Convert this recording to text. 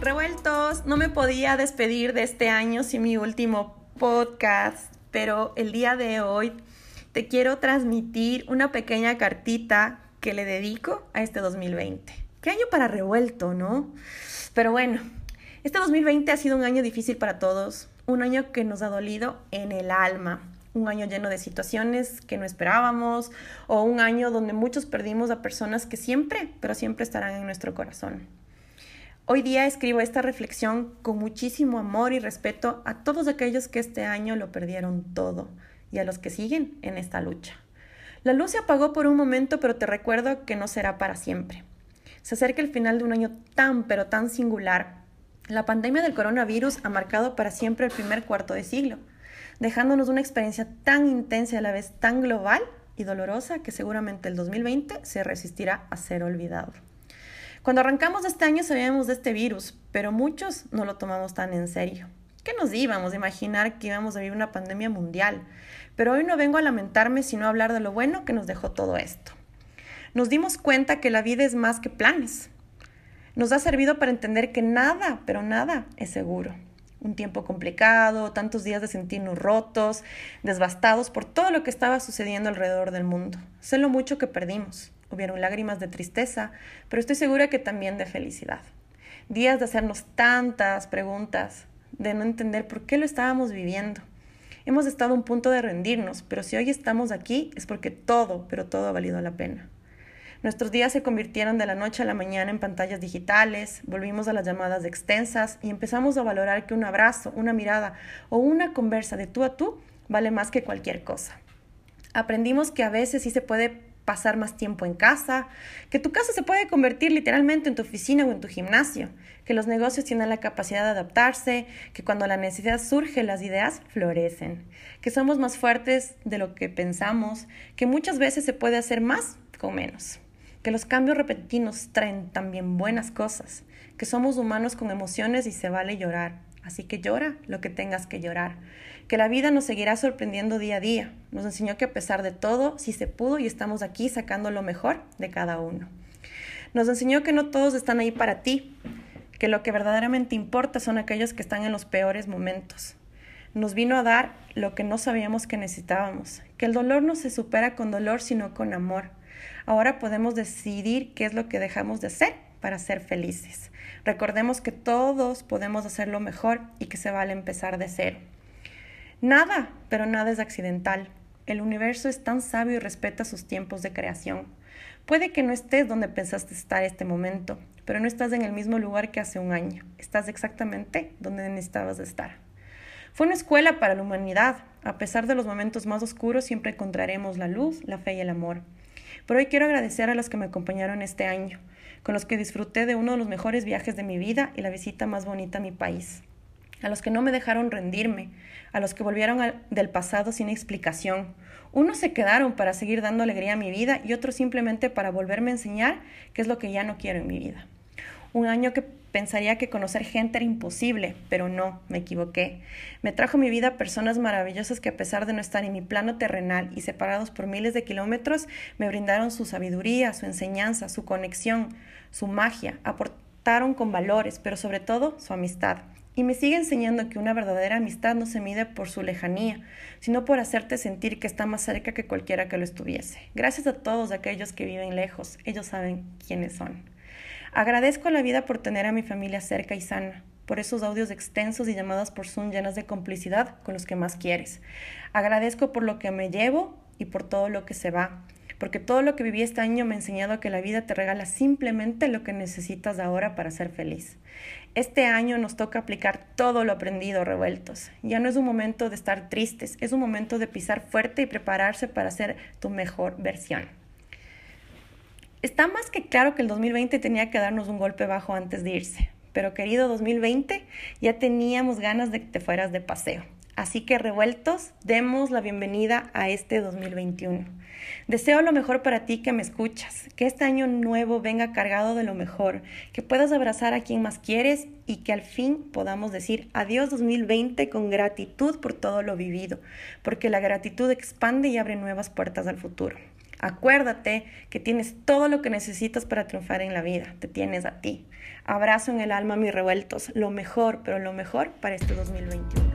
Revueltos, no me podía despedir de este año sin mi último podcast, pero el día de hoy te quiero transmitir una pequeña cartita que le dedico a este 2020. Qué año para revuelto, ¿no? Pero bueno, este 2020 ha sido un año difícil para todos, un año que nos ha dolido en el alma, un año lleno de situaciones que no esperábamos o un año donde muchos perdimos a personas que siempre, pero siempre estarán en nuestro corazón. Hoy día escribo esta reflexión con muchísimo amor y respeto a todos aquellos que este año lo perdieron todo y a los que siguen en esta lucha. La luz se apagó por un momento, pero te recuerdo que no será para siempre. Se acerca el final de un año tan, pero tan singular. La pandemia del coronavirus ha marcado para siempre el primer cuarto de siglo, dejándonos una experiencia tan intensa y a la vez tan global y dolorosa que seguramente el 2020 se resistirá a ser olvidado. Cuando arrancamos este año sabíamos de este virus, pero muchos no lo tomamos tan en serio. ¿Qué nos íbamos a imaginar que íbamos a vivir una pandemia mundial? Pero hoy no vengo a lamentarme, sino a hablar de lo bueno que nos dejó todo esto. Nos dimos cuenta que la vida es más que planes. Nos ha servido para entender que nada, pero nada es seguro. Un tiempo complicado, tantos días de sentirnos rotos, devastados por todo lo que estaba sucediendo alrededor del mundo. Sé lo mucho que perdimos. Hubieron lágrimas de tristeza, pero estoy segura que también de felicidad. Días de hacernos tantas preguntas, de no entender por qué lo estábamos viviendo. Hemos estado a un punto de rendirnos, pero si hoy estamos aquí es porque todo, pero todo ha valido la pena. Nuestros días se convirtieron de la noche a la mañana en pantallas digitales, volvimos a las llamadas extensas y empezamos a valorar que un abrazo, una mirada o una conversa de tú a tú vale más que cualquier cosa. Aprendimos que a veces sí se puede pasar más tiempo en casa, que tu casa se puede convertir literalmente en tu oficina o en tu gimnasio, que los negocios tienen la capacidad de adaptarse, que cuando la necesidad surge las ideas florecen, que somos más fuertes de lo que pensamos, que muchas veces se puede hacer más con menos, que los cambios repentinos traen también buenas cosas, que somos humanos con emociones y se vale llorar, así que llora lo que tengas que llorar que la vida nos seguirá sorprendiendo día a día. Nos enseñó que a pesar de todo, sí se pudo y estamos aquí sacando lo mejor de cada uno. Nos enseñó que no todos están ahí para ti, que lo que verdaderamente importa son aquellos que están en los peores momentos. Nos vino a dar lo que no sabíamos que necesitábamos, que el dolor no se supera con dolor, sino con amor. Ahora podemos decidir qué es lo que dejamos de hacer para ser felices. Recordemos que todos podemos hacerlo mejor y que se vale empezar de cero. Nada, pero nada es accidental. El universo es tan sabio y respeta sus tiempos de creación. Puede que no estés donde pensaste estar este momento, pero no estás en el mismo lugar que hace un año. Estás exactamente donde necesitabas estar. Fue una escuela para la humanidad. A pesar de los momentos más oscuros, siempre encontraremos la luz, la fe y el amor. Pero hoy quiero agradecer a los que me acompañaron este año, con los que disfruté de uno de los mejores viajes de mi vida y la visita más bonita a mi país a los que no me dejaron rendirme, a los que volvieron del pasado sin explicación. Unos se quedaron para seguir dando alegría a mi vida y otros simplemente para volverme a enseñar qué es lo que ya no quiero en mi vida. Un año que pensaría que conocer gente era imposible, pero no, me equivoqué. Me trajo a mi vida personas maravillosas que a pesar de no estar en mi plano terrenal y separados por miles de kilómetros, me brindaron su sabiduría, su enseñanza, su conexión, su magia, aportaron con valores, pero sobre todo su amistad. Y me sigue enseñando que una verdadera amistad no se mide por su lejanía, sino por hacerte sentir que está más cerca que cualquiera que lo estuviese. Gracias a todos aquellos que viven lejos, ellos saben quiénes son. Agradezco a la vida por tener a mi familia cerca y sana, por esos audios extensos y llamadas por Zoom llenas de complicidad con los que más quieres. Agradezco por lo que me llevo y por todo lo que se va, porque todo lo que viví este año me ha enseñado que la vida te regala simplemente lo que necesitas ahora para ser feliz. Este año nos toca aplicar todo lo aprendido revueltos. Ya no es un momento de estar tristes, es un momento de pisar fuerte y prepararse para ser tu mejor versión. Está más que claro que el 2020 tenía que darnos un golpe bajo antes de irse, pero querido 2020, ya teníamos ganas de que te fueras de paseo. Así que revueltos, demos la bienvenida a este 2021. Deseo lo mejor para ti que me escuchas, que este año nuevo venga cargado de lo mejor, que puedas abrazar a quien más quieres y que al fin podamos decir adiós 2020 con gratitud por todo lo vivido, porque la gratitud expande y abre nuevas puertas al futuro. Acuérdate que tienes todo lo que necesitas para triunfar en la vida. Te tienes a ti. Abrazo en el alma mis revueltos. Lo mejor, pero lo mejor para este 2021.